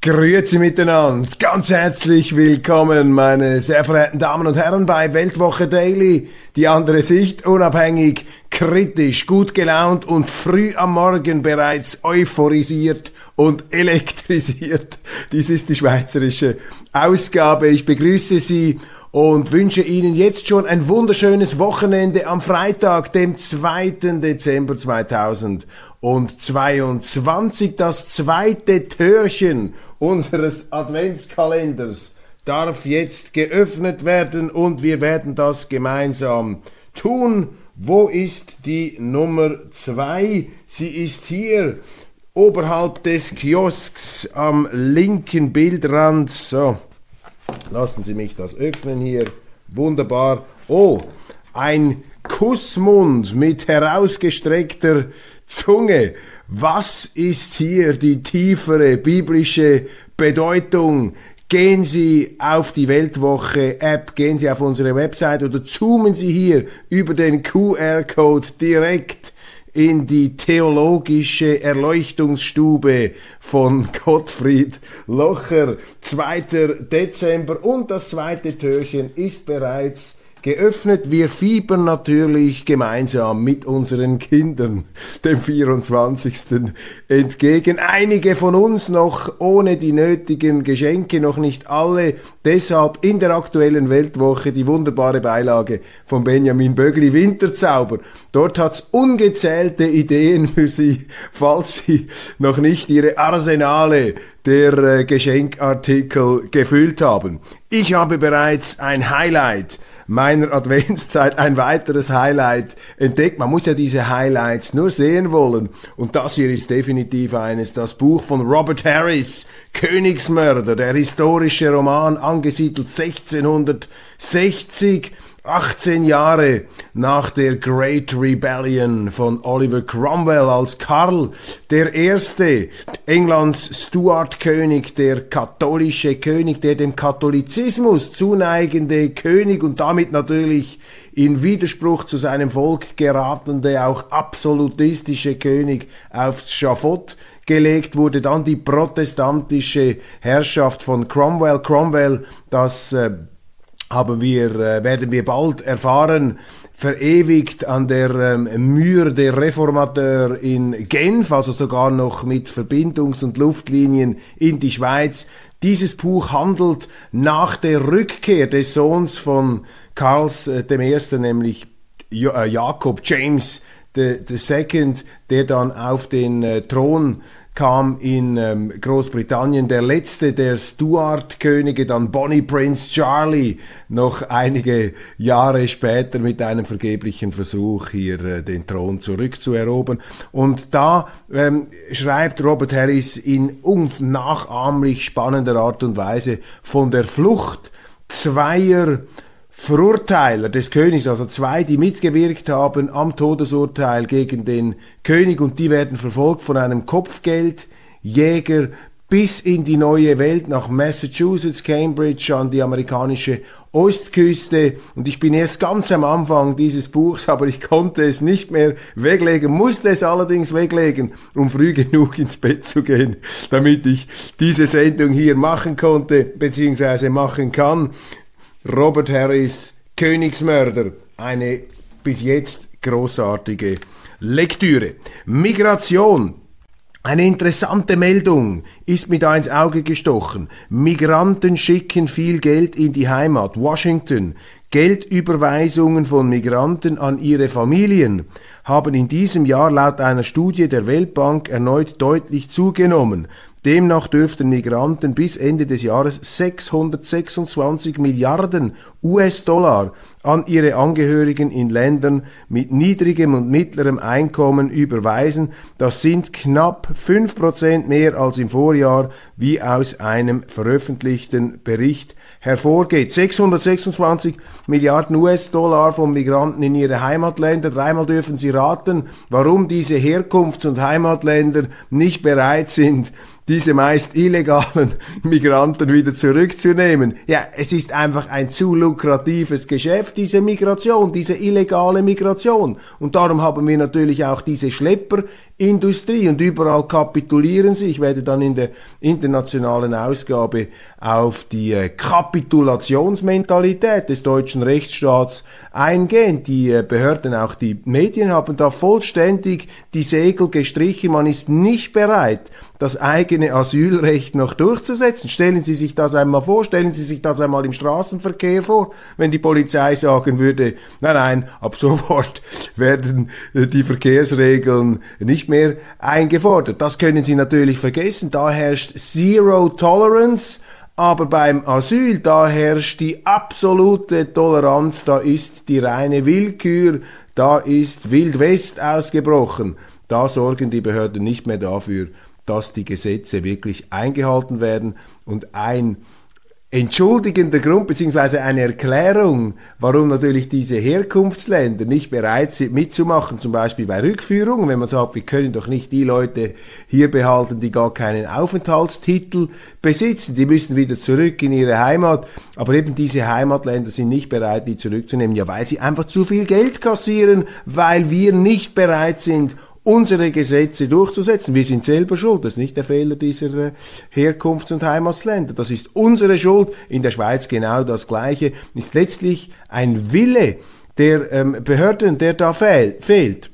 Grüezi miteinander, ganz herzlich willkommen, meine sehr verehrten Damen und Herren, bei Weltwoche Daily. Die andere Sicht, unabhängig, kritisch, gut gelaunt und früh am Morgen bereits euphorisiert und elektrisiert. Dies ist die schweizerische Ausgabe. Ich begrüße Sie und wünsche Ihnen jetzt schon ein wunderschönes Wochenende am Freitag, dem 2. Dezember 2022. Das zweite Türchen unseres Adventskalenders darf jetzt geöffnet werden und wir werden das gemeinsam tun. Wo ist die Nummer 2? Sie ist hier oberhalb des Kiosks am linken Bildrand. So, lassen Sie mich das öffnen hier. Wunderbar. Oh, ein Kussmund mit herausgestreckter Zunge. Was ist hier die tiefere biblische Bedeutung? Gehen Sie auf die Weltwoche App, gehen Sie auf unsere Website oder zoomen Sie hier über den QR-Code direkt in die theologische Erleuchtungsstube von Gottfried Locher. 2. Dezember und das zweite Türchen ist bereits geöffnet. Wir fiebern natürlich gemeinsam mit unseren Kindern dem 24. entgegen. Einige von uns noch ohne die nötigen Geschenke, noch nicht alle. Deshalb in der aktuellen Weltwoche die wunderbare Beilage von Benjamin Bögli Winterzauber. Dort hat's ungezählte Ideen für Sie, falls Sie noch nicht Ihre Arsenale der äh, Geschenkartikel gefüllt haben. Ich habe bereits ein Highlight meiner Adventszeit ein weiteres Highlight entdeckt. Man muss ja diese Highlights nur sehen wollen. Und das hier ist definitiv eines, das Buch von Robert Harris, Königsmörder, der historische Roman, angesiedelt 1660 18 Jahre nach der Great Rebellion von Oliver Cromwell, als Karl der Erste, Englands Stuart-König, der katholische König, der dem Katholizismus zuneigende König und damit natürlich in Widerspruch zu seinem Volk geratende, auch absolutistische König aufs Schafott gelegt wurde, dann die protestantische Herrschaft von Cromwell. Cromwell, das äh, haben wir, äh, werden wir bald erfahren, verewigt an der ähm, Mur der Reformateur in Genf, also sogar noch mit Verbindungs- und Luftlinien in die Schweiz. Dieses Buch handelt nach der Rückkehr des Sohns von Karls äh, dem Ersten, nämlich jo äh, Jakob James II, der dann auf den äh, Thron kam in ähm, Großbritannien der letzte der Stuart-Könige, dann Bonnie Prince Charlie, noch einige Jahre später mit einem vergeblichen Versuch, hier äh, den Thron zurückzuerobern. Und da ähm, schreibt Robert Harris in unnachahmlich spannender Art und Weise von der Flucht zweier Verurteiler des Königs, also zwei, die mitgewirkt haben am Todesurteil gegen den König und die werden verfolgt von einem Kopfgeldjäger bis in die neue Welt nach Massachusetts, Cambridge, an die amerikanische Ostküste. Und ich bin erst ganz am Anfang dieses Buchs, aber ich konnte es nicht mehr weglegen, musste es allerdings weglegen, um früh genug ins Bett zu gehen, damit ich diese Sendung hier machen konnte, beziehungsweise machen kann. Robert Harris, Königsmörder, eine bis jetzt großartige Lektüre. Migration. Eine interessante Meldung ist mir da ins Auge gestochen. Migranten schicken viel Geld in die Heimat. Washington. Geldüberweisungen von Migranten an ihre Familien haben in diesem Jahr laut einer Studie der Weltbank erneut deutlich zugenommen. Demnach dürften Migranten bis Ende des Jahres 626 Milliarden US-Dollar an ihre Angehörigen in Ländern mit niedrigem und mittlerem Einkommen überweisen. Das sind knapp 5% mehr als im Vorjahr, wie aus einem veröffentlichten Bericht hervorgeht. 626 Milliarden US-Dollar von Migranten in ihre Heimatländer. Dreimal dürfen Sie raten, warum diese Herkunfts- und Heimatländer nicht bereit sind, diese meist illegalen Migranten wieder zurückzunehmen. Ja, es ist einfach ein zu lukratives Geschäft, diese Migration, diese illegale Migration. Und darum haben wir natürlich auch diese Schlepperindustrie und überall kapitulieren sie. Ich werde dann in der internationalen Ausgabe auf die äh, Kapitulationsmentalität des deutschen Rechtsstaats eingehen. Die äh, Behörden, auch die Medien haben da vollständig die Segel gestrichen. Man ist nicht bereit, das eigene Asylrecht noch durchzusetzen. Stellen Sie sich das einmal vor, stellen Sie sich das einmal im Straßenverkehr vor, wenn die Polizei sagen würde, nein, nein, ab sofort werden äh, die Verkehrsregeln nicht mehr eingefordert. Das können Sie natürlich vergessen, da herrscht Zero Tolerance, aber beim Asyl, da herrscht die absolute Toleranz, da ist die reine Willkür, da ist Wild West ausgebrochen. Da sorgen die Behörden nicht mehr dafür, dass die Gesetze wirklich eingehalten werden. Und ein entschuldigender Grund beziehungsweise eine Erklärung, warum natürlich diese Herkunftsländer nicht bereit sind mitzumachen, zum Beispiel bei Rückführungen, wenn man sagt, wir können doch nicht die Leute hier behalten, die gar keinen Aufenthaltstitel besitzen, die müssen wieder zurück in ihre Heimat, aber eben diese Heimatländer sind nicht bereit, die zurückzunehmen, ja, weil sie einfach zu viel Geld kassieren, weil wir nicht bereit sind, unsere Gesetze durchzusetzen. Wir sind selber schuld. Das ist nicht der Fehler dieser äh, Herkunfts- und Heimatsländer. Das ist unsere Schuld. In der Schweiz genau das Gleiche. Ist letztlich ein Wille der ähm, Behörden, der da fehl, fehlt.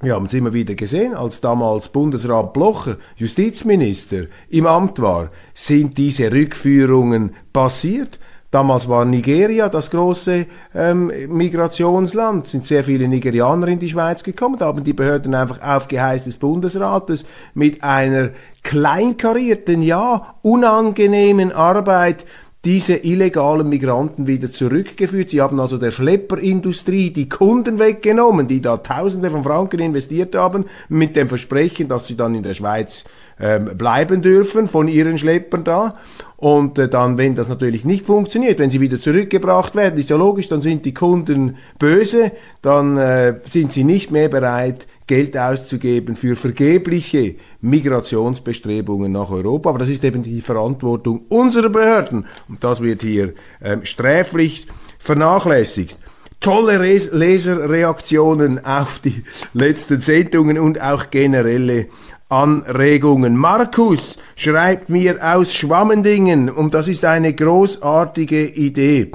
Wir haben es immer wieder gesehen, als damals Bundesrat Blocher Justizminister im Amt war, sind diese Rückführungen passiert. Damals war Nigeria das große ähm, Migrationsland, sind sehr viele Nigerianer in die Schweiz gekommen, da haben die Behörden einfach auf Geheiß des Bundesrates mit einer kleinkarierten, ja, unangenehmen Arbeit diese illegalen Migranten wieder zurückgeführt. Sie haben also der Schlepperindustrie die Kunden weggenommen, die da Tausende von Franken investiert haben, mit dem Versprechen, dass sie dann in der Schweiz ähm, bleiben dürfen von ihren Schleppern da. Und äh, dann, wenn das natürlich nicht funktioniert, wenn sie wieder zurückgebracht werden, ist ja logisch, dann sind die Kunden böse, dann äh, sind sie nicht mehr bereit, Geld auszugeben für vergebliche Migrationsbestrebungen nach Europa. Aber das ist eben die Verantwortung unserer Behörden. Und das wird hier ähm, sträflich vernachlässigt tolle Leserreaktionen auf die letzten Sendungen und auch generelle Anregungen. Markus schreibt mir aus Schwammendingen und das ist eine großartige Idee.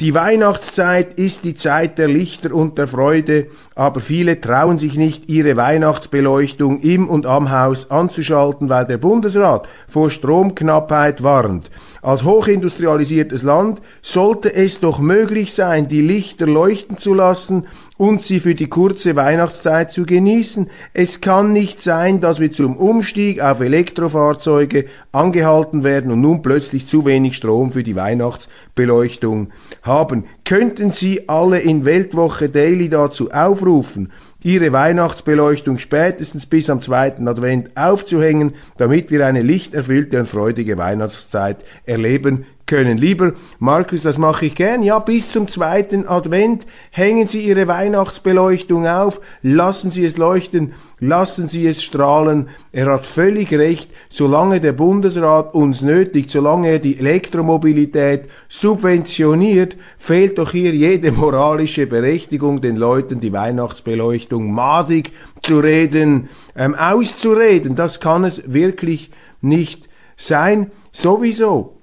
Die Weihnachtszeit ist die Zeit der Lichter und der Freude, aber viele trauen sich nicht, ihre Weihnachtsbeleuchtung im und am Haus anzuschalten, weil der Bundesrat vor Stromknappheit warnt. Als hochindustrialisiertes Land sollte es doch möglich sein, die Lichter leuchten zu lassen und sie für die kurze Weihnachtszeit zu genießen. Es kann nicht sein, dass wir zum Umstieg auf Elektrofahrzeuge angehalten werden und nun plötzlich zu wenig Strom für die Weihnachtsbeleuchtung haben. Könnten Sie alle in Weltwoche Daily dazu aufrufen, ihre Weihnachtsbeleuchtung spätestens bis am zweiten Advent aufzuhängen, damit wir eine lichterfüllte und freudige Weihnachtszeit erleben können. Lieber Markus, das mache ich gern. Ja, bis zum zweiten Advent hängen Sie Ihre Weihnachtsbeleuchtung auf, lassen Sie es leuchten, lassen Sie es strahlen. Er hat völlig recht, solange der Bundesrat uns nötigt, solange er die Elektromobilität subventioniert, fehlt doch hier jede moralische Berechtigung, den Leuten die Weihnachtsbeleuchtung madig zu reden, ähm, auszureden. Das kann es wirklich nicht sein. Sowieso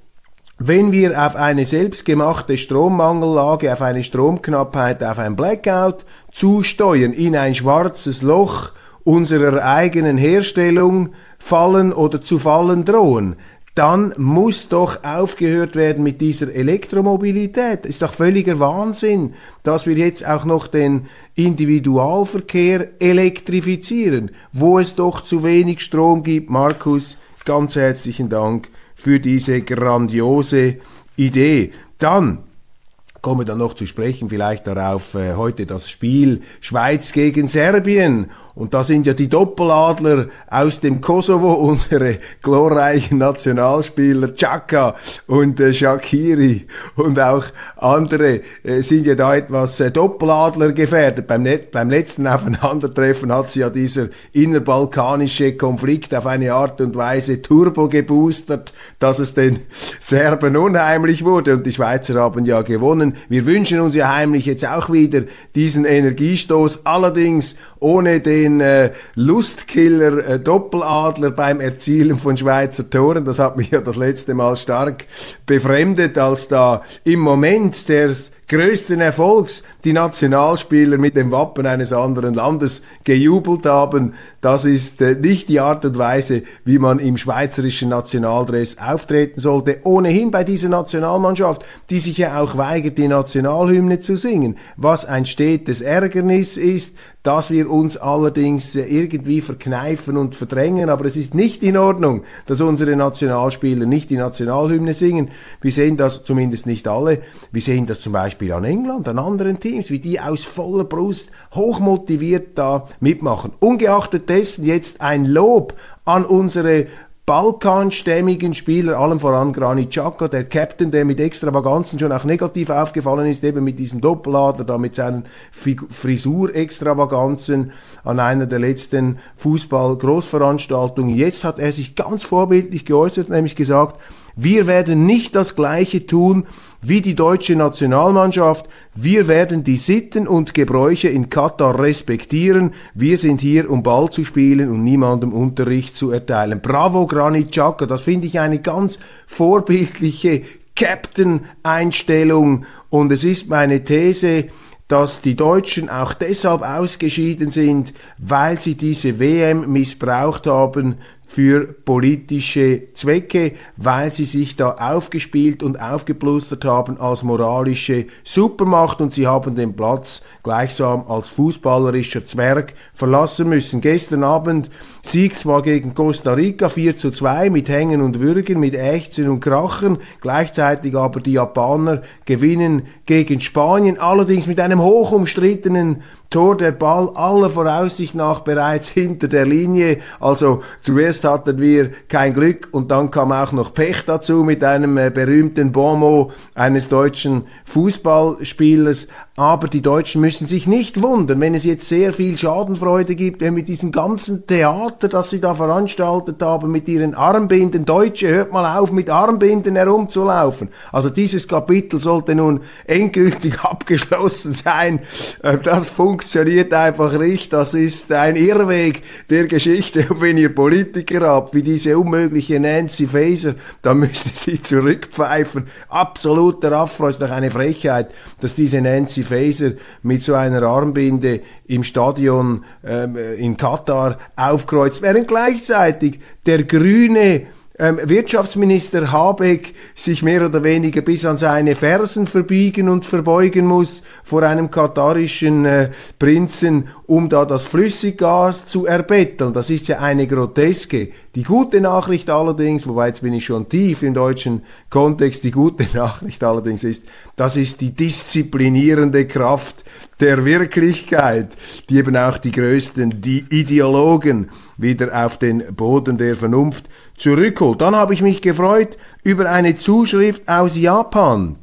wenn wir auf eine selbstgemachte Strommangellage, auf eine Stromknappheit, auf ein Blackout zusteuern, in ein schwarzes Loch unserer eigenen Herstellung fallen oder zu fallen drohen, dann muss doch aufgehört werden mit dieser Elektromobilität. Ist doch völliger Wahnsinn, dass wir jetzt auch noch den Individualverkehr elektrifizieren, wo es doch zu wenig Strom gibt, Markus, ganz herzlichen Dank für diese grandiose Idee. Dann komme dann noch zu sprechen, vielleicht darauf äh, heute das Spiel Schweiz gegen Serbien. Und da sind ja die Doppeladler aus dem Kosovo, unsere glorreichen Nationalspieler Chaka und äh, Shakiri und auch andere äh, sind ja da etwas äh, Doppeladler gefährdet. Beim, beim letzten Aufeinandertreffen hat sie ja dieser innerbalkanische Konflikt auf eine Art und Weise turbo geboostert, dass es den Serben unheimlich wurde und die Schweizer haben ja gewonnen. Wir wünschen uns ja heimlich jetzt auch wieder diesen Energiestoß, allerdings ohne den äh, Lustkiller äh, Doppeladler beim Erzielen von Schweizer Toren. Das hat mich ja das letzte Mal stark befremdet, als da im Moment des größten Erfolgs die Nationalspieler mit dem Wappen eines anderen Landes gejubelt haben. Das ist äh, nicht die Art und Weise, wie man im schweizerischen Nationaldress auftreten sollte. Ohnehin bei dieser Nationalmannschaft, die sich ja auch weigert, die Nationalhymne zu singen, was ein stetes Ärgernis ist, dass wir uns allerdings äh, irgendwie verkneifen und verdrängen. Aber es ist nicht in Ordnung, dass unsere Nationalspieler nicht die Nationalhymne singen. Wir sehen das zumindest nicht alle. Wir sehen das zum Beispiel an England, an anderen Teams, wie die aus voller Brust hochmotiviert da mitmachen. Ungeachtet dessen jetzt ein Lob an unsere balkanstämmigen Spieler, allem voran Granit Xhaka, der Captain, der mit Extravaganzen schon auch negativ aufgefallen ist, eben mit diesem Doppellader, da mit seinen Frisur-Extravaganzen an einer der letzten Fußball-Großveranstaltungen. Jetzt hat er sich ganz vorbildlich geäußert, nämlich gesagt, wir werden nicht das Gleiche tun wie die deutsche Nationalmannschaft. Wir werden die Sitten und Gebräuche in Katar respektieren. Wir sind hier, um Ball zu spielen und niemandem Unterricht zu erteilen. Bravo, Granit Xhaka. Das finde ich eine ganz vorbildliche Captain-Einstellung. Und es ist meine These, dass die Deutschen auch deshalb ausgeschieden sind, weil sie diese WM missbraucht haben für politische Zwecke, weil sie sich da aufgespielt und aufgeplustert haben als moralische Supermacht und sie haben den Platz gleichsam als fußballerischer Zwerg verlassen müssen. Gestern Abend Sieg zwar gegen Costa Rica 4 zu 2 mit Hängen und Würgen, mit Ächzen und Krachen, gleichzeitig aber die Japaner gewinnen gegen Spanien, allerdings mit einem hoch umstrittenen Tor der Ball aller Voraussicht nach bereits hinter der Linie. Also zuerst hatten wir kein Glück und dann kam auch noch Pech dazu mit einem äh, berühmten Bonmot eines deutschen Fußballspielers. Aber die Deutschen müssen sich nicht wundern, wenn es jetzt sehr viel Schadenfreude gibt, mit diesem ganzen Theater, das sie da veranstaltet haben, mit ihren Armbinden. Deutsche, hört mal auf, mit Armbinden herumzulaufen. Also dieses Kapitel sollte nun endgültig abgeschlossen sein. Äh, das funktioniert einfach nicht. Das ist ein Irrweg der Geschichte. Und wenn ihr Politiker habt, wie diese unmögliche Nancy Faeser, dann müsst ihr sie zurückpfeifen. Absoluter Affront, ist doch eine Frechheit, dass diese Nancy Faeser mit so einer Armbinde im Stadion ähm, in Katar aufkreuzt, während gleichzeitig der grüne Wirtschaftsminister Habeck sich mehr oder weniger bis an seine Fersen verbiegen und verbeugen muss vor einem katarischen äh, Prinzen, um da das Flüssiggas zu erbetteln. Das ist ja eine groteske. Die gute Nachricht allerdings, wobei jetzt bin ich schon tief im deutschen Kontext, die gute Nachricht allerdings ist, das ist die disziplinierende Kraft der Wirklichkeit, die eben auch die größten, die Ideologen wieder auf den Boden der Vernunft zurückholt. Dann habe ich mich gefreut über eine Zuschrift aus Japan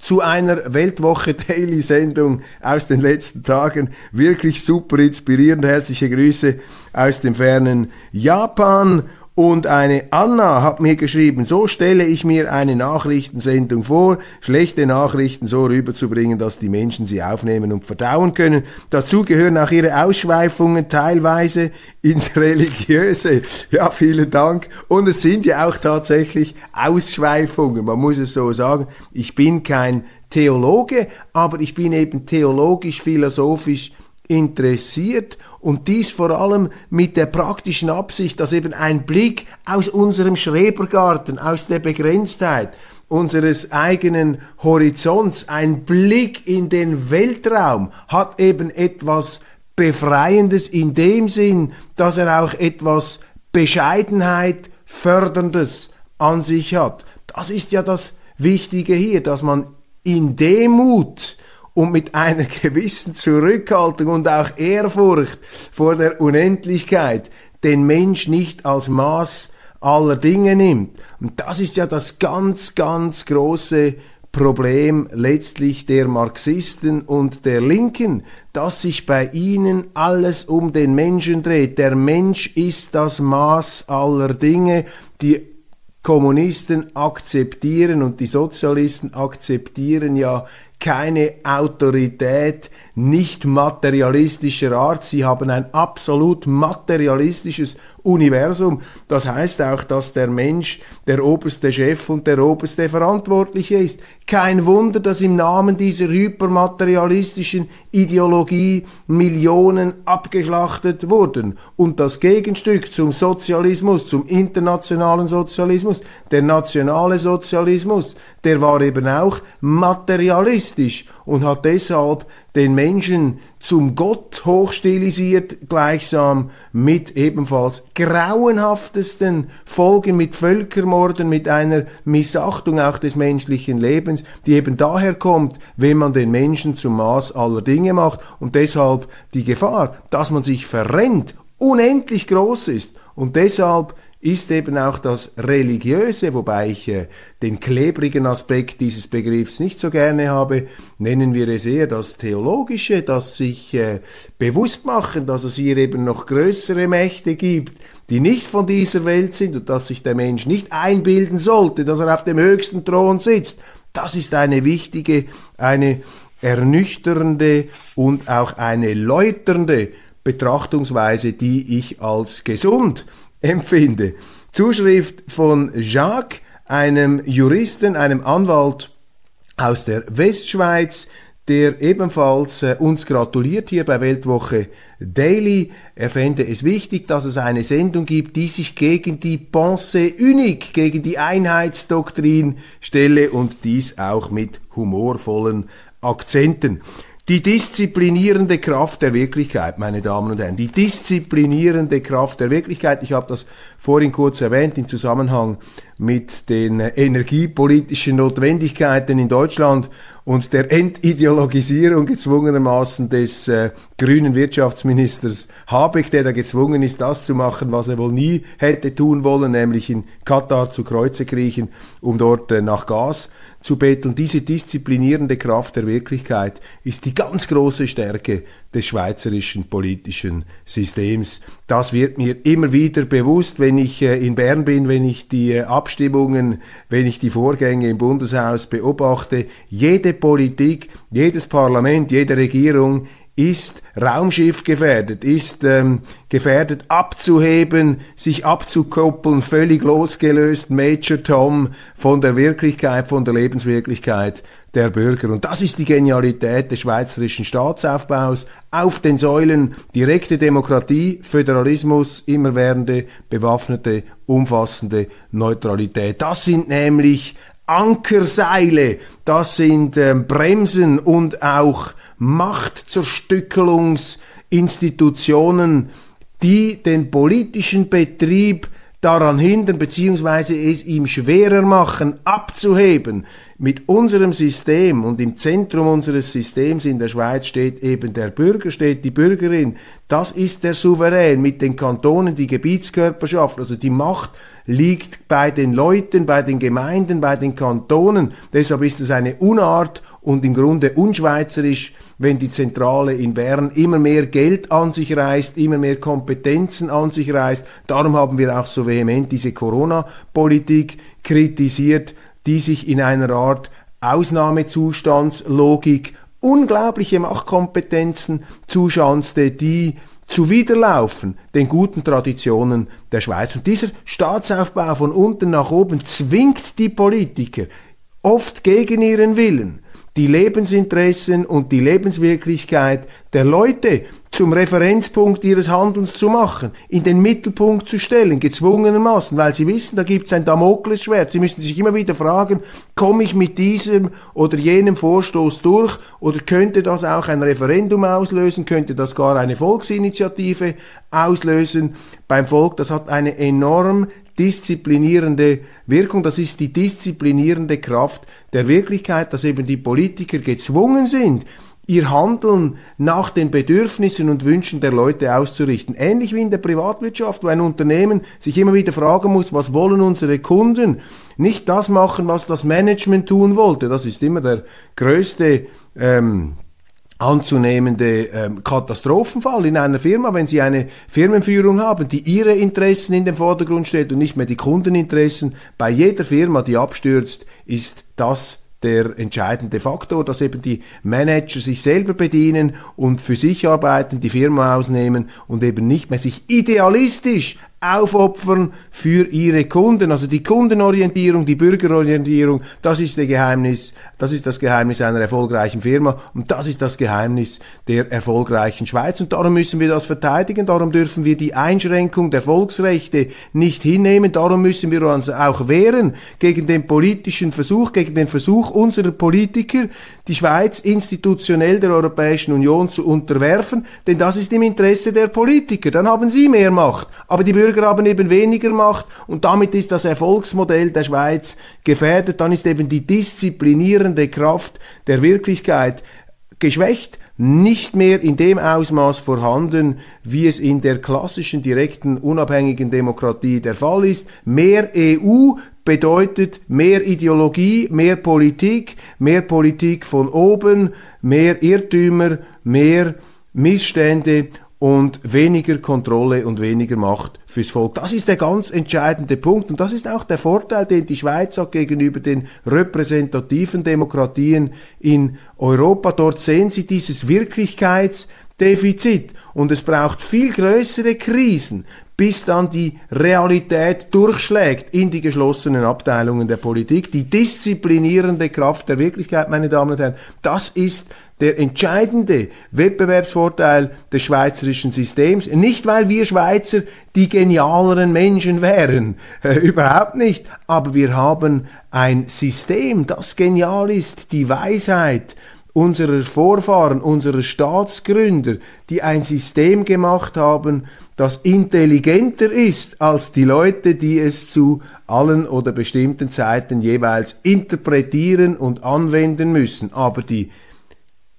zu einer Weltwoche Daily Sendung aus den letzten Tagen. Wirklich super inspirierend. Herzliche Grüße aus dem fernen Japan. Und eine Anna hat mir geschrieben, so stelle ich mir eine Nachrichtensendung vor, schlechte Nachrichten so rüberzubringen, dass die Menschen sie aufnehmen und verdauen können. Dazu gehören auch ihre Ausschweifungen teilweise ins Religiöse. Ja, vielen Dank. Und es sind ja auch tatsächlich Ausschweifungen, man muss es so sagen. Ich bin kein Theologe, aber ich bin eben theologisch-philosophisch interessiert und dies vor allem mit der praktischen Absicht, dass eben ein Blick aus unserem Schrebergarten, aus der Begrenztheit unseres eigenen Horizonts, ein Blick in den Weltraum hat eben etwas Befreiendes in dem Sinn, dass er auch etwas Bescheidenheit Förderndes an sich hat. Das ist ja das Wichtige hier, dass man in Demut und mit einer gewissen Zurückhaltung und auch Ehrfurcht vor der Unendlichkeit den Mensch nicht als Maß aller Dinge nimmt. Und das ist ja das ganz, ganz große Problem letztlich der Marxisten und der Linken, dass sich bei ihnen alles um den Menschen dreht. Der Mensch ist das Maß aller Dinge. Die Kommunisten akzeptieren und die Sozialisten akzeptieren ja keine Autorität nicht materialistischer Art. Sie haben ein absolut materialistisches Universum. Das heißt auch, dass der Mensch der oberste Chef und der oberste Verantwortliche ist. Kein Wunder, dass im Namen dieser hypermaterialistischen Ideologie Millionen abgeschlachtet wurden. Und das Gegenstück zum Sozialismus, zum internationalen Sozialismus, der nationale Sozialismus, der war eben auch materialistisch und hat deshalb den Menschen zum Gott hochstilisiert, gleichsam mit ebenfalls grauenhaftesten Folgen, mit Völkermorden, mit einer Missachtung auch des menschlichen Lebens, die eben daher kommt, wenn man den Menschen zum Maß aller Dinge macht und deshalb die Gefahr, dass man sich verrennt, unendlich groß ist. Und deshalb ist eben auch das Religiöse, wobei ich äh, den klebrigen Aspekt dieses Begriffs nicht so gerne habe, nennen wir es eher das Theologische, das sich äh, bewusst machen, dass es hier eben noch größere Mächte gibt, die nicht von dieser Welt sind und dass sich der Mensch nicht einbilden sollte, dass er auf dem höchsten Thron sitzt. Das ist eine wichtige, eine ernüchternde und auch eine läuternde Betrachtungsweise, die ich als gesund empfinde. Zuschrift von Jacques, einem Juristen, einem Anwalt aus der Westschweiz, der ebenfalls äh, uns gratuliert hier bei Weltwoche Daily. Er fände es wichtig, dass es eine Sendung gibt, die sich gegen die Pensée unique, gegen die Einheitsdoktrin stelle und dies auch mit humorvollen Akzenten. Die disziplinierende Kraft der Wirklichkeit, meine Damen und Herren, die disziplinierende Kraft der Wirklichkeit, ich habe das vorhin kurz erwähnt im Zusammenhang mit den energiepolitischen Notwendigkeiten in Deutschland und der Entideologisierung gezwungenermaßen des äh, grünen Wirtschaftsministers Habeck, der da gezwungen ist, das zu machen, was er wohl nie hätte tun wollen, nämlich in Katar zu Kreuze kriechen, um dort äh, nach Gas zu betteln. Diese disziplinierende Kraft der Wirklichkeit ist die ganz große Stärke des schweizerischen politischen Systems. Das wird mir immer wieder bewusst, wenn ich äh, in Bern bin, wenn ich die äh, Abstimmungen, wenn ich die Vorgänge im Bundeshaus beobachte. Jede Politik, jedes Parlament, jede Regierung ist Raumschiff gefährdet, ist ähm, gefährdet abzuheben, sich abzukoppeln, völlig losgelöst, Major Tom von der Wirklichkeit, von der Lebenswirklichkeit der Bürger. Und das ist die Genialität des schweizerischen Staatsaufbaus auf den Säulen direkte Demokratie, Föderalismus, immerwährende, bewaffnete, umfassende Neutralität. Das sind nämlich Ankerseile, das sind ähm, Bremsen und auch Machtzerstückelungsinstitutionen, die den politischen Betrieb daran hindern bzw. es ihm schwerer machen, abzuheben. Mit unserem System und im Zentrum unseres Systems in der Schweiz steht eben der Bürger, steht die Bürgerin. Das ist der Souverän mit den Kantonen, die Gebietskörperschaft. Also die Macht liegt bei den Leuten, bei den Gemeinden, bei den Kantonen. Deshalb ist es eine Unart und im Grunde unschweizerisch, wenn die Zentrale in Bern immer mehr Geld an sich reißt, immer mehr Kompetenzen an sich reißt. Darum haben wir auch so vehement diese Corona-Politik kritisiert, die sich in einer Art Ausnahmezustandslogik unglaubliche Machtkompetenzen zuschanzte, die zuwiderlaufen den guten Traditionen der Schweiz. Und dieser Staatsaufbau von unten nach oben zwingt die Politiker oft gegen ihren Willen die Lebensinteressen und die Lebenswirklichkeit der Leute zum Referenzpunkt ihres Handelns zu machen, in den Mittelpunkt zu stellen, gezwungenermaßen, weil sie wissen, da gibt es ein Damoklesschwert. Sie müssen sich immer wieder fragen, komme ich mit diesem oder jenem Vorstoß durch oder könnte das auch ein Referendum auslösen, könnte das gar eine Volksinitiative auslösen beim Volk. Das hat eine enorm disziplinierende Wirkung, das ist die disziplinierende Kraft der Wirklichkeit, dass eben die Politiker gezwungen sind, ihr Handeln nach den Bedürfnissen und Wünschen der Leute auszurichten. Ähnlich wie in der Privatwirtschaft, wo ein Unternehmen sich immer wieder fragen muss, was wollen unsere Kunden? Nicht das machen, was das Management tun wollte. Das ist immer der größte ähm, anzunehmende ähm, Katastrophenfall in einer Firma, wenn Sie eine Firmenführung haben, die ihre Interessen in den Vordergrund stellt und nicht mehr die Kundeninteressen. Bei jeder Firma, die abstürzt, ist das der entscheidende Faktor, dass eben die Manager sich selber bedienen und für sich arbeiten, die Firma ausnehmen und eben nicht mehr sich idealistisch aufopfern für ihre Kunden. Also die Kundenorientierung, die Bürgerorientierung, das ist Geheimnis, das ist das Geheimnis einer erfolgreichen Firma und das ist das Geheimnis der erfolgreichen Schweiz. Und darum müssen wir das verteidigen, darum dürfen wir die Einschränkung der Volksrechte nicht hinnehmen, darum müssen wir uns auch wehren gegen den politischen Versuch, gegen den Versuch unserer Politiker, die Schweiz institutionell der Europäischen Union zu unterwerfen, denn das ist im Interesse der Politiker. Dann haben sie mehr Macht. Aber die Bürger haben eben weniger Macht und damit ist das Erfolgsmodell der Schweiz gefährdet. Dann ist eben die disziplinierende Kraft der Wirklichkeit geschwächt, nicht mehr in dem Ausmaß vorhanden, wie es in der klassischen, direkten, unabhängigen Demokratie der Fall ist. Mehr EU bedeutet mehr Ideologie, mehr Politik, mehr Politik von oben, mehr Irrtümer, mehr Missstände und weniger Kontrolle und weniger Macht fürs Volk. Das ist der ganz entscheidende Punkt und das ist auch der Vorteil, den die Schweiz hat gegenüber den repräsentativen Demokratien in Europa. Dort sehen Sie dieses Wirklichkeitsdefizit und es braucht viel größere Krisen, bis dann die Realität durchschlägt in die geschlossenen Abteilungen der Politik. Die disziplinierende Kraft der Wirklichkeit, meine Damen und Herren, das ist der entscheidende Wettbewerbsvorteil des schweizerischen Systems. Nicht, weil wir Schweizer die genialeren Menschen wären, äh, überhaupt nicht, aber wir haben ein System, das genial ist, die Weisheit, unserer Vorfahren, unserer Staatsgründer, die ein System gemacht haben, das intelligenter ist als die Leute, die es zu allen oder bestimmten Zeiten jeweils interpretieren und anwenden müssen. Aber die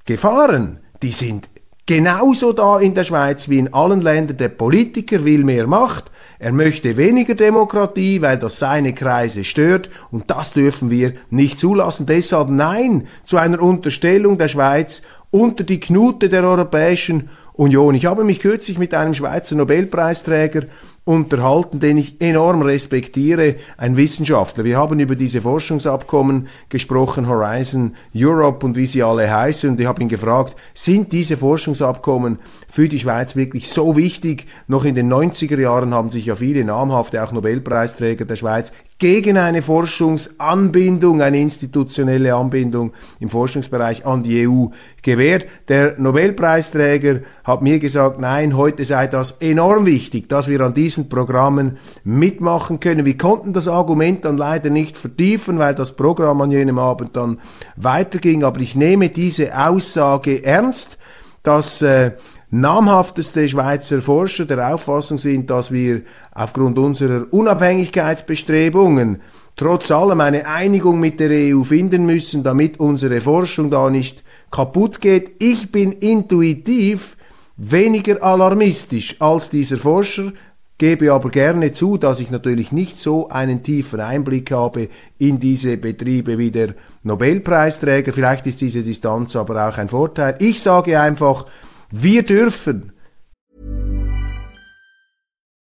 Gefahren, die sind genauso da in der Schweiz wie in allen Ländern. Der Politiker will mehr Macht, er möchte weniger Demokratie, weil das seine Kreise stört und das dürfen wir nicht zulassen. Deshalb nein zu einer Unterstellung der Schweiz unter die Knute der Europäischen Union. Ich habe mich kürzlich mit einem Schweizer Nobelpreisträger unterhalten, den ich enorm respektiere, ein Wissenschaftler. Wir haben über diese Forschungsabkommen gesprochen, Horizon Europe und wie sie alle heißen. Und ich habe ihn gefragt, sind diese Forschungsabkommen für die Schweiz wirklich so wichtig? Noch in den 90er Jahren haben sich ja viele namhafte, auch Nobelpreisträger der Schweiz gegen eine Forschungsanbindung, eine institutionelle Anbindung im Forschungsbereich an die EU gewährt. Der Nobelpreisträger hat mir gesagt, nein, heute sei das enorm wichtig, dass wir an diesen Programmen mitmachen können. Wir konnten das Argument dann leider nicht vertiefen, weil das Programm an jenem Abend dann weiterging, aber ich nehme diese Aussage ernst, dass äh, namhafteste Schweizer Forscher der Auffassung sind, dass wir aufgrund unserer Unabhängigkeitsbestrebungen trotz allem eine Einigung mit der EU finden müssen, damit unsere Forschung da nicht kaputt geht. Ich bin intuitiv weniger alarmistisch als dieser Forscher, gebe aber gerne zu, dass ich natürlich nicht so einen tiefen Einblick habe in diese Betriebe wie der Nobelpreisträger. Vielleicht ist diese Distanz aber auch ein Vorteil. Ich sage einfach, Wir dürfen.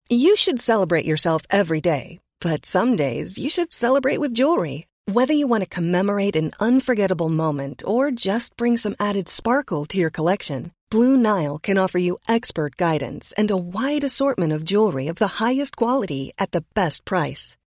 You should celebrate yourself every day, but some days you should celebrate with jewelry. Whether you want to commemorate an unforgettable moment or just bring some added sparkle to your collection, Blue Nile can offer you expert guidance and a wide assortment of jewelry of the highest quality at the best price.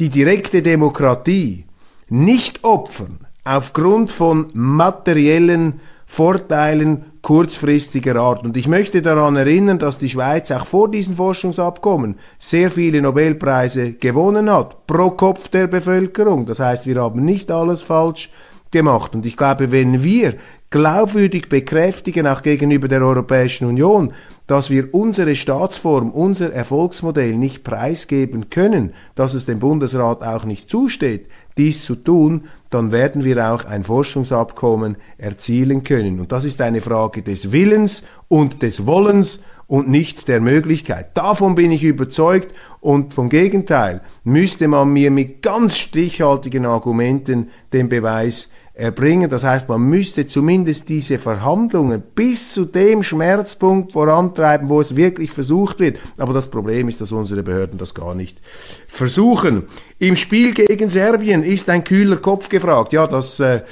die direkte Demokratie nicht opfern aufgrund von materiellen Vorteilen kurzfristiger Art. Und ich möchte daran erinnern, dass die Schweiz auch vor diesen Forschungsabkommen sehr viele Nobelpreise gewonnen hat, pro Kopf der Bevölkerung. Das heißt, wir haben nicht alles falsch gemacht. Und ich glaube, wenn wir glaubwürdig bekräftigen, auch gegenüber der Europäischen Union, dass wir unsere Staatsform, unser Erfolgsmodell nicht preisgeben können, dass es dem Bundesrat auch nicht zusteht, dies zu tun, dann werden wir auch ein Forschungsabkommen erzielen können. Und das ist eine Frage des Willens und des Wollens und nicht der Möglichkeit. Davon bin ich überzeugt und vom Gegenteil müsste man mir mit ganz stichhaltigen Argumenten den Beweis erbringen. Das heißt, man müsste zumindest diese Verhandlungen bis zu dem Schmerzpunkt vorantreiben, wo es wirklich versucht wird. Aber das Problem ist, dass unsere Behörden das gar nicht versuchen. Im Spiel gegen Serbien ist ein kühler Kopf gefragt. Ja, das äh,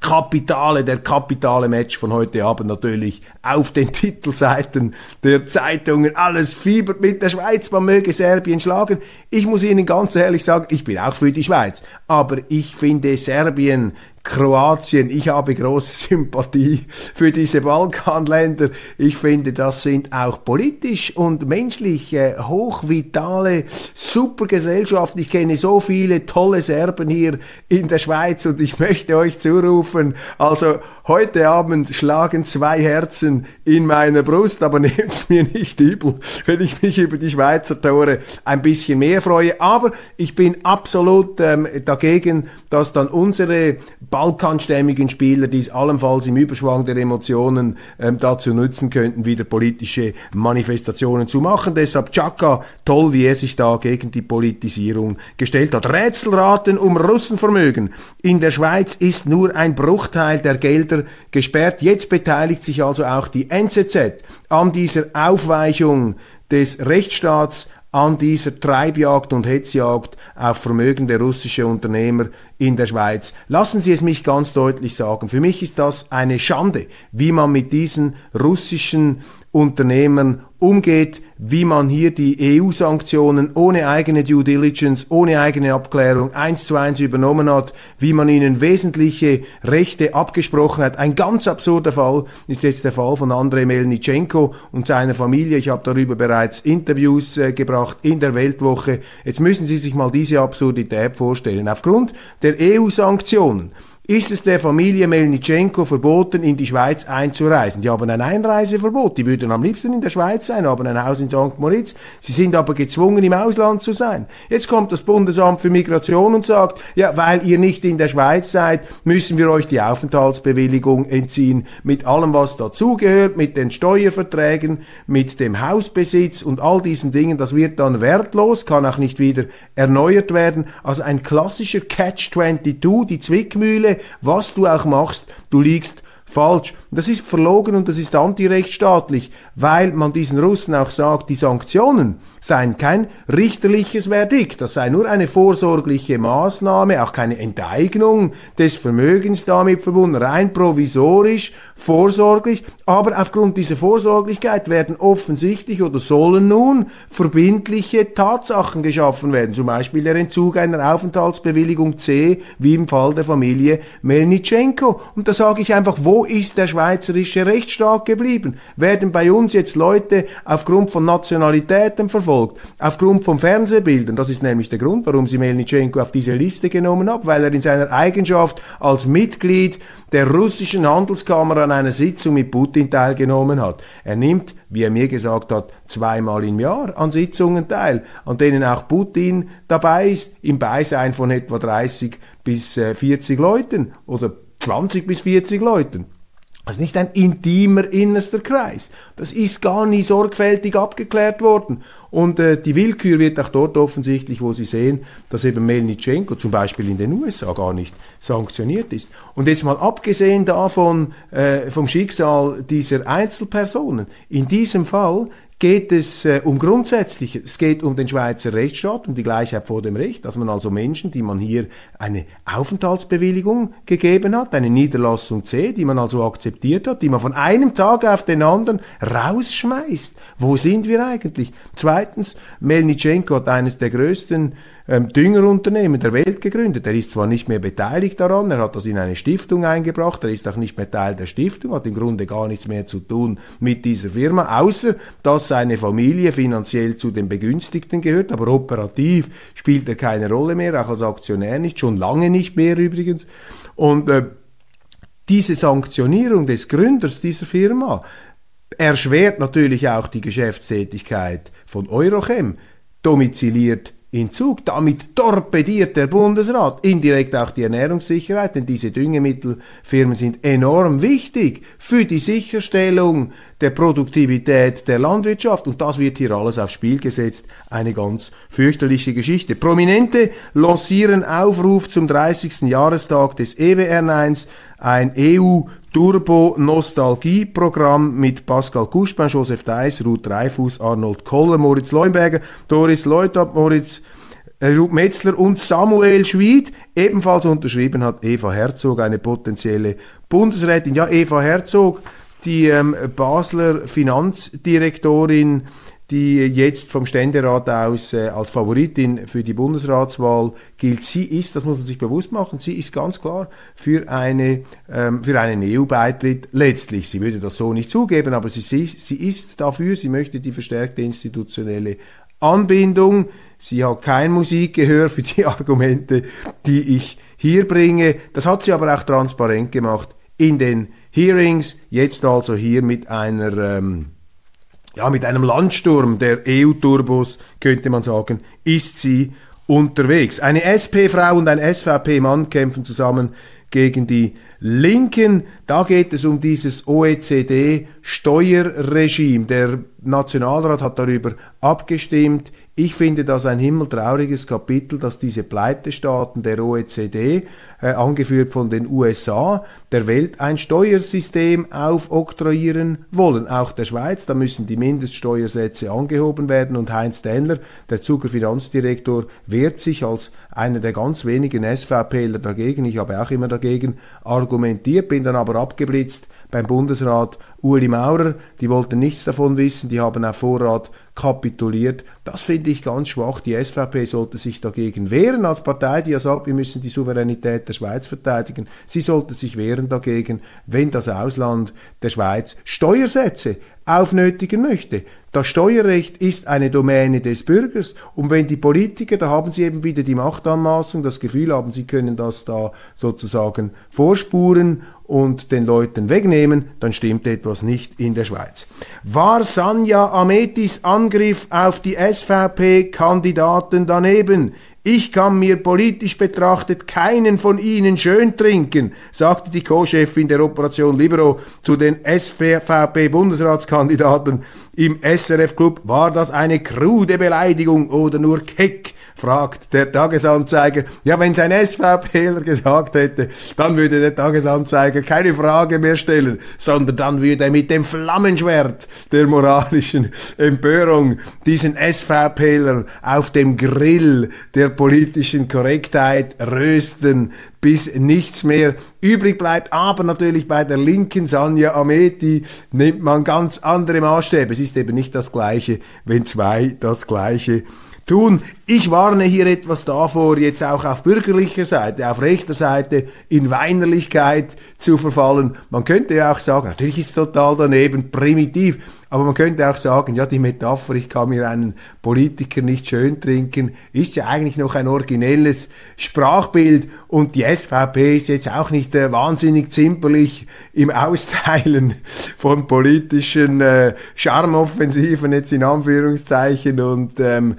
Kapitale, der kapitale Match von heute Abend natürlich auf den Titelseiten der Zeitungen. Alles fiebert mit der Schweiz, man möge Serbien schlagen. Ich muss Ihnen ganz ehrlich sagen, ich bin auch für die Schweiz. Aber ich finde Serbien Kroatien. Ich habe große Sympathie für diese Balkanländer. Ich finde, das sind auch politisch und menschlich äh, hochvitale, super Gesellschaften. Ich kenne so viele tolle Serben hier in der Schweiz und ich möchte euch zurufen, also heute Abend schlagen zwei Herzen in meiner Brust, aber nehmt es mir nicht übel, wenn ich mich über die Schweizer Tore ein bisschen mehr freue. Aber ich bin absolut ähm, dagegen, dass dann unsere balkanstämmigen Spieler, die es allenfalls im Überschwang der Emotionen ähm, dazu nutzen könnten, wieder politische Manifestationen zu machen. Deshalb Chaka, toll, wie er sich da gegen die Politisierung gestellt hat. Rätselraten um Russenvermögen. In der Schweiz ist nur ein Bruchteil der Gelder gesperrt. Jetzt beteiligt sich also auch die NZZ an dieser Aufweichung des Rechtsstaats an dieser Treibjagd und Hetzjagd auf vermögende russische Unternehmer in der Schweiz. Lassen Sie es mich ganz deutlich sagen. Für mich ist das eine Schande, wie man mit diesen russischen Unternehmern umgeht, wie man hier die EU-Sanktionen ohne eigene Due Diligence, ohne eigene Abklärung eins zu eins übernommen hat, wie man ihnen wesentliche Rechte abgesprochen hat. Ein ganz absurder Fall ist jetzt der Fall von Andrei Melnitschenko und seiner Familie. Ich habe darüber bereits Interviews äh, gebracht in der Weltwoche. Jetzt müssen Sie sich mal diese Absurdität vorstellen. Aufgrund der EU-Sanktionen ist es der Familie Melnitschenko verboten, in die Schweiz einzureisen. Die haben ein Einreiseverbot. Die würden am liebsten in der Schweiz sein, haben ein Haus in St. Moritz. Sie sind aber gezwungen, im Ausland zu sein. Jetzt kommt das Bundesamt für Migration und sagt, ja, weil ihr nicht in der Schweiz seid, müssen wir euch die Aufenthaltsbewilligung entziehen. Mit allem, was dazugehört, mit den Steuerverträgen, mit dem Hausbesitz und all diesen Dingen. Das wird dann wertlos, kann auch nicht wieder erneuert werden. Also ein klassischer Catch-22, die Zwickmühle, was du auch machst, du liegst falsch. Das ist verlogen und das ist antirechtsstaatlich, weil man diesen Russen auch sagt, die Sanktionen seien kein richterliches Verdikt, das sei nur eine vorsorgliche Maßnahme, auch keine Enteignung des Vermögens damit verbunden, rein provisorisch, vorsorglich, aber aufgrund dieser Vorsorglichkeit werden offensichtlich oder sollen nun verbindliche Tatsachen geschaffen werden, zum Beispiel der Entzug einer Aufenthaltsbewilligung C, wie im Fall der Familie Melnitschenko. Und da sage ich einfach, wo ist der schweizerische Rechtsstaat geblieben? Werden bei uns jetzt Leute aufgrund von Nationalitäten verfolgt, aufgrund von Fernsehbildern? Das ist nämlich der Grund, warum sie Melnitschenko auf diese Liste genommen hat, weil er in seiner Eigenschaft als Mitglied der russischen Handelskammer an einer Sitzung mit Putin teilgenommen hat. Er nimmt, wie er mir gesagt hat, zweimal im Jahr an Sitzungen teil, an denen auch Putin dabei ist, im Beisein von etwa 30 bis 40 äh, Leuten oder 20 bis 40 Leuten. Also nicht ein intimer innerster Kreis. Das ist gar nie sorgfältig abgeklärt worden. Und äh, die Willkür wird auch dort offensichtlich, wo Sie sehen, dass eben Melnitschenko zum Beispiel in den USA gar nicht sanktioniert ist. Und jetzt mal abgesehen davon, äh, vom Schicksal dieser Einzelpersonen, in diesem Fall geht es äh, um Grundsätzliches. Es geht um den Schweizer Rechtsstaat, um die Gleichheit vor dem Recht, dass man also Menschen, die man hier eine Aufenthaltsbewilligung gegeben hat, eine Niederlassung C, die man also akzeptiert hat, die man von einem Tag auf den anderen rausschmeißt. Wo sind wir eigentlich? Zweitens, Melnitschenko hat eines der größten ähm, Düngerunternehmen der Welt gegründet. Er ist zwar nicht mehr beteiligt daran, er hat das in eine Stiftung eingebracht, er ist auch nicht mehr Teil der Stiftung, hat im Grunde gar nichts mehr zu tun mit dieser Firma, außer dass seine Familie finanziell zu den Begünstigten gehört, aber operativ spielt er keine Rolle mehr, auch als Aktionär nicht, schon lange nicht mehr übrigens. Und äh, diese Sanktionierung des Gründers dieser Firma erschwert natürlich auch die Geschäftstätigkeit von Eurochem, domiziliert in Zug. Damit torpediert der Bundesrat indirekt auch die Ernährungssicherheit, denn diese Düngemittelfirmen sind enorm wichtig für die Sicherstellung der Produktivität der Landwirtschaft und das wird hier alles aufs Spiel gesetzt. Eine ganz fürchterliche Geschichte. Prominente lancieren Aufruf zum 30. Jahrestag des EWR1, ein EU Turbo-Nostalgie-Programm mit Pascal Kuschmann, Joseph Deiss, Ruth Dreifuss, Arnold Koller, Moritz Leuenberger, Doris Leutab, Moritz äh, Ruth Metzler und Samuel Schmid. Ebenfalls unterschrieben hat Eva Herzog, eine potenzielle Bundesrätin. Ja, Eva Herzog, die ähm, Basler Finanzdirektorin, die jetzt vom Ständerat aus äh, als Favoritin für die Bundesratswahl gilt. Sie ist, das muss man sich bewusst machen, sie ist ganz klar für, eine, ähm, für einen EU-Beitritt letztlich. Sie würde das so nicht zugeben, aber sie, sie, sie ist dafür, sie möchte die verstärkte institutionelle Anbindung. Sie hat kein Musikgehör für die Argumente, die ich hier bringe. Das hat sie aber auch transparent gemacht in den Hearings, jetzt also hier mit einer ähm, ja, mit einem Landsturm der EU-Turbos, könnte man sagen, ist sie unterwegs. Eine SP-Frau und ein SVP-Mann kämpfen zusammen gegen die Linken. Da geht es um dieses OECD-Steuerregime. Der Nationalrat hat darüber abgestimmt. Ich finde das ein himmeltrauriges Kapitel, dass diese Pleitestaaten der OECD, äh, angeführt von den USA, der Welt ein Steuersystem aufoktroyieren wollen. Auch der Schweiz, da müssen die Mindeststeuersätze angehoben werden. Und Heinz Dähler, der Zuger Finanzdirektor, wehrt sich als einer der ganz wenigen SVPler dagegen. Ich habe auch immer dagegen argumentiert, bin dann aber abgeblitzt beim Bundesrat Uli Maurer, die wollten nichts davon wissen, die haben auf Vorrat kapituliert. Das finde ich ganz schwach. Die SVP sollte sich dagegen wehren als Partei, die ja sagt, wir müssen die Souveränität der Schweiz verteidigen. Sie sollte sich wehren dagegen, wenn das Ausland der Schweiz Steuersätze aufnötigen möchte. Das Steuerrecht ist eine Domäne des Bürgers und wenn die Politiker, da haben sie eben wieder die Machtanmaßung, das Gefühl haben, sie können das da sozusagen vorspuren und den Leuten wegnehmen, dann stimmt etwas nicht in der Schweiz. War Sanja Ametis Angriff auf die SVP-Kandidaten daneben? Ich kann mir politisch betrachtet keinen von ihnen schön trinken, sagte die Co-Chefin der Operation Libero zu den SVP-Bundesratskandidaten im SRF-Club. War das eine krude Beleidigung oder nur keck? Fragt der Tagesanzeiger. Ja, wenn sein SVPler gesagt hätte, dann würde der Tagesanzeiger keine Frage mehr stellen, sondern dann würde er mit dem Flammenschwert der moralischen Empörung diesen SVPler auf dem Grill der politischen Korrektheit rösten, bis nichts mehr übrig bleibt. Aber natürlich bei der linken Sanja Ameti nimmt man ganz andere Maßstäbe. Es ist eben nicht das Gleiche, wenn zwei das Gleiche tun. Ich warne hier etwas davor, jetzt auch auf bürgerlicher Seite, auf rechter Seite in Weinerlichkeit zu verfallen. Man könnte ja auch sagen, natürlich ist es total daneben, primitiv, aber man könnte auch sagen, ja, die Metapher, ich kann mir einen Politiker nicht schön trinken, ist ja eigentlich noch ein originelles Sprachbild und die SVP ist jetzt auch nicht äh, wahnsinnig zimperlich im Austeilen von politischen äh, Charmoffensiven jetzt in Anführungszeichen und ähm,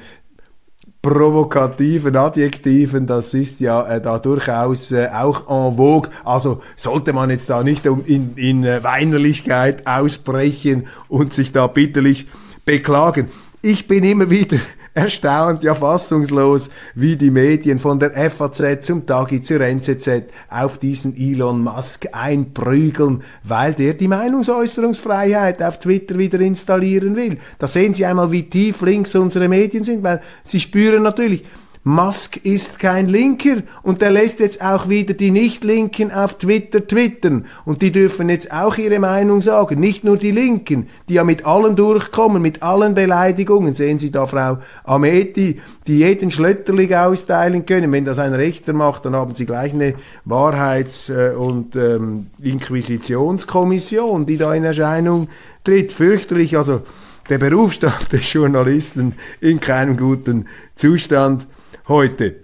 provokativen Adjektiven, das ist ja äh, da durchaus äh, auch en vogue. Also sollte man jetzt da nicht in, in äh, Weinerlichkeit ausbrechen und sich da bitterlich beklagen. Ich bin immer wieder erstaunt, ja fassungslos, wie die Medien von der FAZ zum Tagi zur NZZ auf diesen Elon Musk einprügeln, weil der die Meinungsäußerungsfreiheit auf Twitter wieder installieren will. Da sehen Sie einmal, wie tief links unsere Medien sind, weil sie spüren natürlich, Musk ist kein Linker und der lässt jetzt auch wieder die Nicht-Linken auf Twitter twittern und die dürfen jetzt auch ihre Meinung sagen, nicht nur die Linken, die ja mit allen durchkommen, mit allen Beleidigungen. Sehen Sie da Frau Ameti, die jeden Schlötterling austeilen können. Wenn das ein Rechter macht, dann haben Sie gleich eine Wahrheits- äh, und ähm, Inquisitionskommission, die da in Erscheinung tritt. Fürchterlich, also der Berufsstand des Journalisten in keinem guten Zustand heute.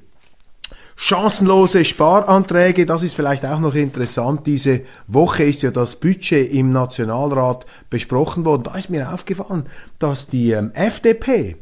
Chancenlose Sparanträge, das ist vielleicht auch noch interessant. Diese Woche ist ja das Budget im Nationalrat besprochen worden. Da ist mir aufgefallen, dass die ähm, FDP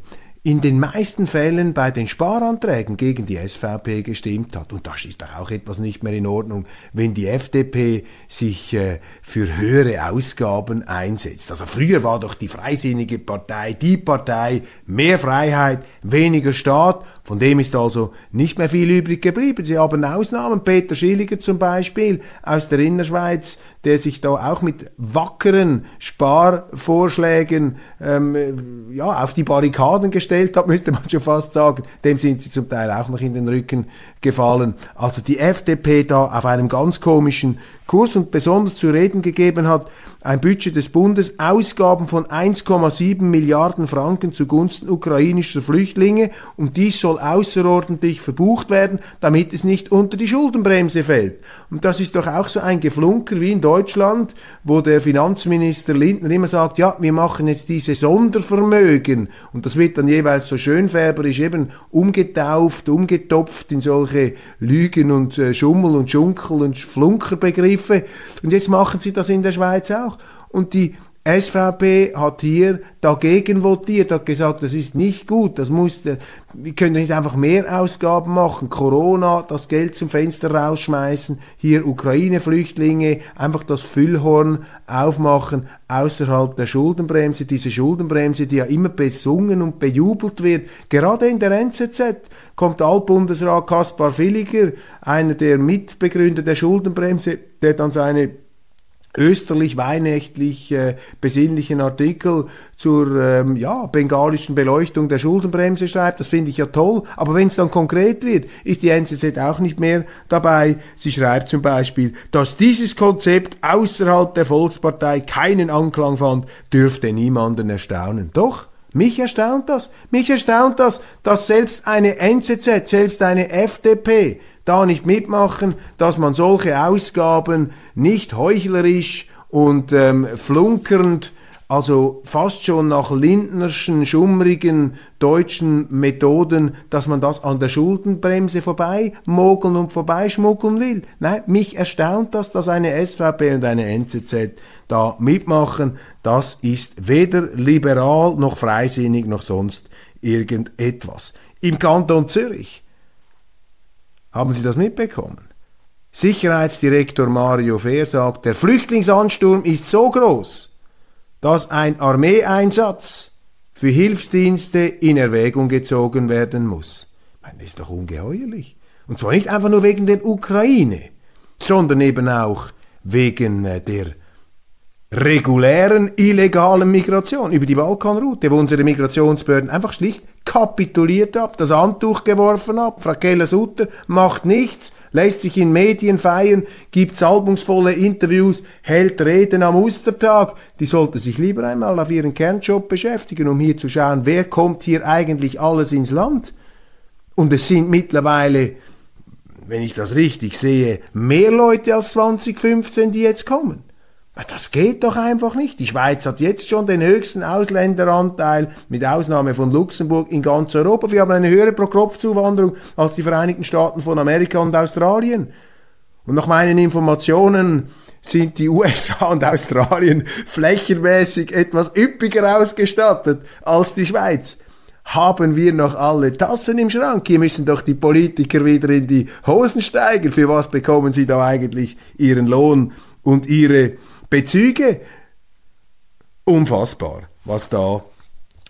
in den meisten Fällen bei den Sparanträgen gegen die SVP gestimmt hat. Und das ist doch auch etwas nicht mehr in Ordnung, wenn die FDP sich äh, für höhere Ausgaben einsetzt. Also früher war doch die Freisinnige Partei die Partei, mehr Freiheit, weniger Staat von dem ist also nicht mehr viel übrig geblieben. Sie haben Ausnahmen. Peter Schilliger zum Beispiel aus der Innerschweiz, der sich da auch mit wackeren Sparvorschlägen ähm, ja, auf die Barrikaden gestellt hat, müsste man schon fast sagen. Dem sind sie zum Teil auch noch in den Rücken gefallen. Also die FDP da auf einem ganz komischen Kurs und besonders zu reden gegeben hat, ein Budget des Bundes, Ausgaben von 1,7 Milliarden Franken zugunsten ukrainischer Flüchtlinge und dies soll außerordentlich verbucht werden, damit es nicht unter die Schuldenbremse fällt. Und das ist doch auch so ein Geflunker wie in Deutschland, wo der Finanzminister Lindner immer sagt, ja, wir machen jetzt diese Sondervermögen und das wird dann jeweils so schönfärberisch eben umgetauft, umgetopft in solche Lügen und äh, Schummel und Schunkel und Flunkerbegriffe und jetzt machen sie das in der Schweiz auch. Und die SVP hat hier dagegen votiert, hat gesagt, das ist nicht gut, das muss, wir können nicht einfach mehr Ausgaben machen, Corona, das Geld zum Fenster rausschmeißen, hier Ukraine-Flüchtlinge, einfach das Füllhorn aufmachen außerhalb der Schuldenbremse, diese Schuldenbremse, die ja immer besungen und bejubelt wird, gerade in der NZZ kommt Altbundesrat Kaspar Villiger, einer der Mitbegründer der Schuldenbremse, der dann seine österlich-weihnachtlich äh, besinnlichen Artikel zur ähm, ja, bengalischen Beleuchtung der Schuldenbremse schreibt. Das finde ich ja toll. Aber wenn es dann konkret wird, ist die NZZ auch nicht mehr dabei. Sie schreibt zum Beispiel, dass dieses Konzept außerhalb der Volkspartei keinen Anklang fand, dürfte niemanden erstaunen. Doch, mich erstaunt das. Mich erstaunt das, dass selbst eine NZZ, selbst eine FDP da nicht mitmachen, dass man solche Ausgaben nicht heuchlerisch und ähm, flunkernd, also fast schon nach Lindnerschen, schummrigen deutschen Methoden, dass man das an der Schuldenbremse vorbei mogeln und vorbeischmuggeln will. Nein, mich erstaunt das, dass eine SVP und eine NZZ da mitmachen. Das ist weder liberal noch freisinnig noch sonst irgendetwas. Im Kanton Zürich haben Sie das mitbekommen? Sicherheitsdirektor Mario Fehr sagt, der Flüchtlingsansturm ist so groß, dass ein Armeeeinsatz für Hilfsdienste in Erwägung gezogen werden muss. Das ist doch ungeheuerlich. Und zwar nicht einfach nur wegen der Ukraine, sondern eben auch wegen äh, der regulären illegalen Migration über die Balkanroute, wo unsere Migrationsbehörden einfach schlicht kapituliert haben, das Handtuch geworfen haben. Frau Keller-Sutter macht nichts, lässt sich in Medien feiern, gibt salbungsvolle Interviews, hält Reden am Ostertag. Die sollte sich lieber einmal auf ihren Kernjob beschäftigen, um hier zu schauen, wer kommt hier eigentlich alles ins Land. Und es sind mittlerweile, wenn ich das richtig sehe, mehr Leute als 2015, die jetzt kommen. Das geht doch einfach nicht. Die Schweiz hat jetzt schon den höchsten Ausländeranteil, mit Ausnahme von Luxemburg, in ganz Europa. Wir haben eine höhere Pro-Kopf-Zuwanderung als die Vereinigten Staaten von Amerika und Australien. Und nach meinen Informationen sind die USA und Australien flächenmäßig etwas üppiger ausgestattet als die Schweiz. haben wir noch alle Tassen im Schrank? Hier müssen doch die Politiker wieder in die Hosen steigen. Für was bekommen sie da eigentlich ihren Lohn und ihre Bezüge? Unfassbar, was da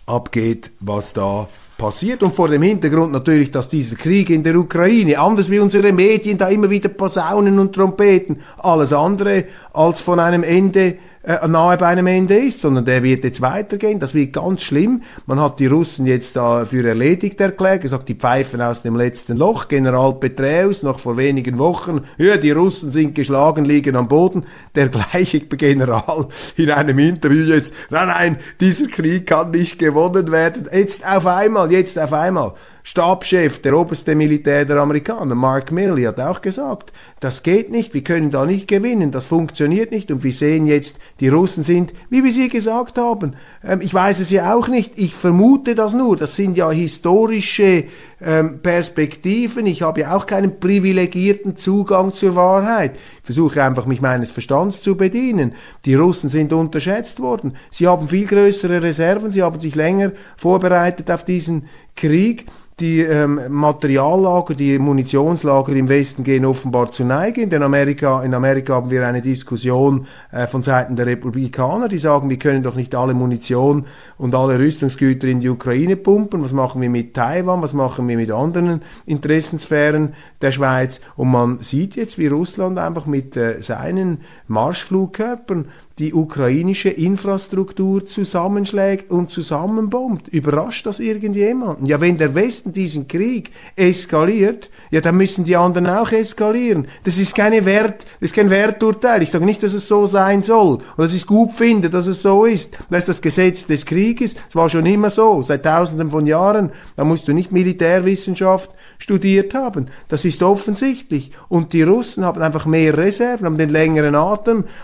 abgeht, was da passiert. Und vor dem Hintergrund natürlich, dass dieser Krieg in der Ukraine, anders wie unsere Medien da immer wieder Posaunen und Trompeten, alles andere als von einem Ende äh, nahe bei einem Ende ist, sondern der wird jetzt weitergehen. Das wird ganz schlimm. Man hat die Russen jetzt da für erledigt erklärt, gesagt, die pfeifen aus dem letzten Loch. General Petraeus noch vor wenigen Wochen, ja, die Russen sind geschlagen, liegen am Boden. Der gleiche General in einem Interview jetzt, nein, nein, dieser Krieg kann nicht gewonnen werden. Jetzt auf einmal, jetzt auf einmal. Stabschef, der oberste Militär der Amerikaner, Mark Milley, hat auch gesagt, das geht nicht, wir können da nicht gewinnen, das funktioniert nicht und wir sehen jetzt, die Russen sind, wie wir sie gesagt haben. Ähm, ich weiß es ja auch nicht, ich vermute das nur, das sind ja historische ähm, Perspektiven, ich habe ja auch keinen privilegierten Zugang zur Wahrheit. Ich versuche einfach, mich meines Verstands zu bedienen. Die Russen sind unterschätzt worden, sie haben viel größere Reserven, sie haben sich länger vorbereitet auf diesen Krieg die ähm, Materiallager, die Munitionslager im Westen gehen offenbar zu Neige. In, Amerika, in Amerika haben wir eine Diskussion äh, von Seiten der Republikaner, die sagen, wir können doch nicht alle Munition und alle Rüstungsgüter in die Ukraine pumpen. Was machen wir mit Taiwan? Was machen wir mit anderen Interessensphären der Schweiz? Und man sieht jetzt, wie Russland einfach mit äh, seinen Marschflugkörpern die ukrainische Infrastruktur zusammenschlägt und zusammenbombt. Überrascht das irgendjemanden? Ja, wenn der Westen diesen Krieg eskaliert, ja, dann müssen die anderen auch eskalieren. Das ist keine Wert, das ist kein Werturteil. Ich sage nicht, dass es so sein soll oder dass ich es gut finde, dass es so ist. Das ist das Gesetz des Krieges. Es war schon immer so, seit tausenden von Jahren. Da musst du nicht Militärwissenschaft studiert haben. Das ist offensichtlich. Und die Russen haben einfach mehr Reserven, haben den längeren Atem,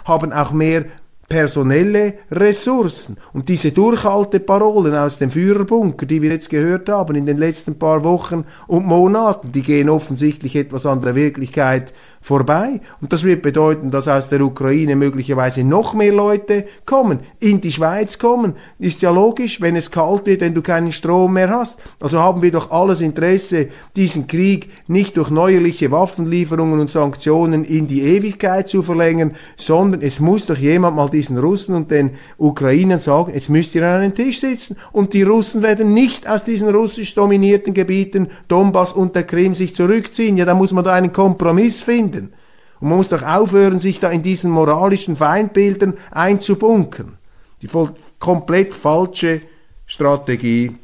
haben auch mehr personelle Ressourcen. Und diese Durchhalteparolen aus dem Führerbunker, die wir jetzt gehört haben in den letzten paar Wochen und Monaten, die gehen offensichtlich etwas an der Wirklichkeit vorbei. Und das wird bedeuten, dass aus der Ukraine möglicherweise noch mehr Leute kommen, in die Schweiz kommen. Ist ja logisch, wenn es kalt wird, wenn du keinen Strom mehr hast. Also haben wir doch alles Interesse, diesen Krieg nicht durch neuerliche Waffenlieferungen und Sanktionen in die Ewigkeit zu verlängern, sondern es muss doch jemand mal diesen Russen und den Ukrainern sagen, jetzt müsst ihr an einen Tisch sitzen. Und die Russen werden nicht aus diesen russisch dominierten Gebieten, Donbass und der Krim, sich zurückziehen. Ja, da muss man da einen Kompromiss finden finden. Und man muss doch aufhören, sich da in diesen moralischen Feindbildern einzubunkern. Die voll, komplett falsche Strategie,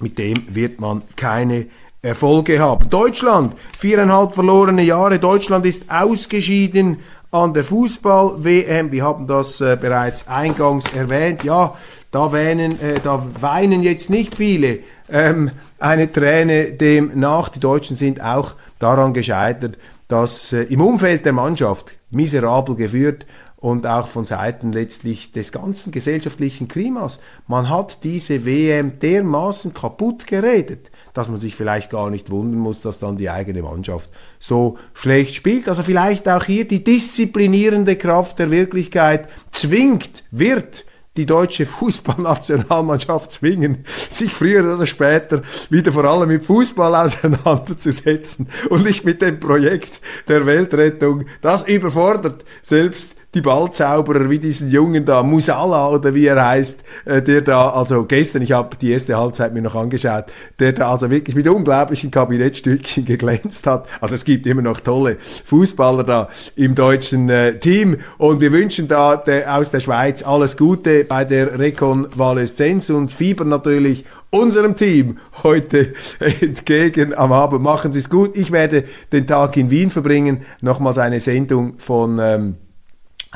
mit dem wird man keine Erfolge haben. Deutschland, viereinhalb verlorene Jahre. Deutschland ist ausgeschieden an der Fußball-WM. Wir haben das äh, bereits eingangs erwähnt. Ja, da, weinen, äh, da weinen jetzt nicht viele ähm, eine Träne dem nach. Die Deutschen sind auch daran gescheitert, dass äh, im Umfeld der Mannschaft miserabel geführt und auch von Seiten letztlich des ganzen gesellschaftlichen Klimas. Man hat diese WM dermaßen kaputt geredet, dass man sich vielleicht gar nicht wundern muss, dass dann die eigene Mannschaft so schlecht spielt. Also vielleicht auch hier die disziplinierende Kraft der Wirklichkeit zwingt, wird die deutsche Fußballnationalmannschaft zwingen, sich früher oder später wieder vor allem mit Fußball auseinanderzusetzen und nicht mit dem Projekt der Weltrettung. Das überfordert selbst die Ballzauberer wie diesen Jungen da, Musala oder wie er heißt, äh, der da, also gestern, ich habe die erste Halbzeit mir noch angeschaut, der da also wirklich mit unglaublichen Kabinettstückchen geglänzt hat. Also es gibt immer noch tolle Fußballer da im deutschen äh, Team und wir wünschen da der, aus der Schweiz alles Gute bei der Rekonvaleszenz und Fieber natürlich unserem Team heute entgegen am Abend. Machen Sie es gut. Ich werde den Tag in Wien verbringen. Nochmals eine Sendung von ähm,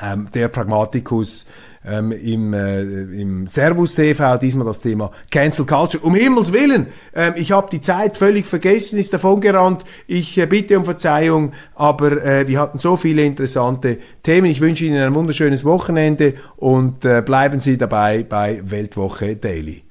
ähm, der Pragmatikus ähm, im, äh, im Servus TV, diesmal das Thema Cancel Culture. Um Himmels Willen, ähm, ich habe die Zeit völlig vergessen, ist davon gerannt. Ich äh, bitte um Verzeihung, aber äh, wir hatten so viele interessante Themen. Ich wünsche Ihnen ein wunderschönes Wochenende und äh, bleiben Sie dabei bei Weltwoche Daily.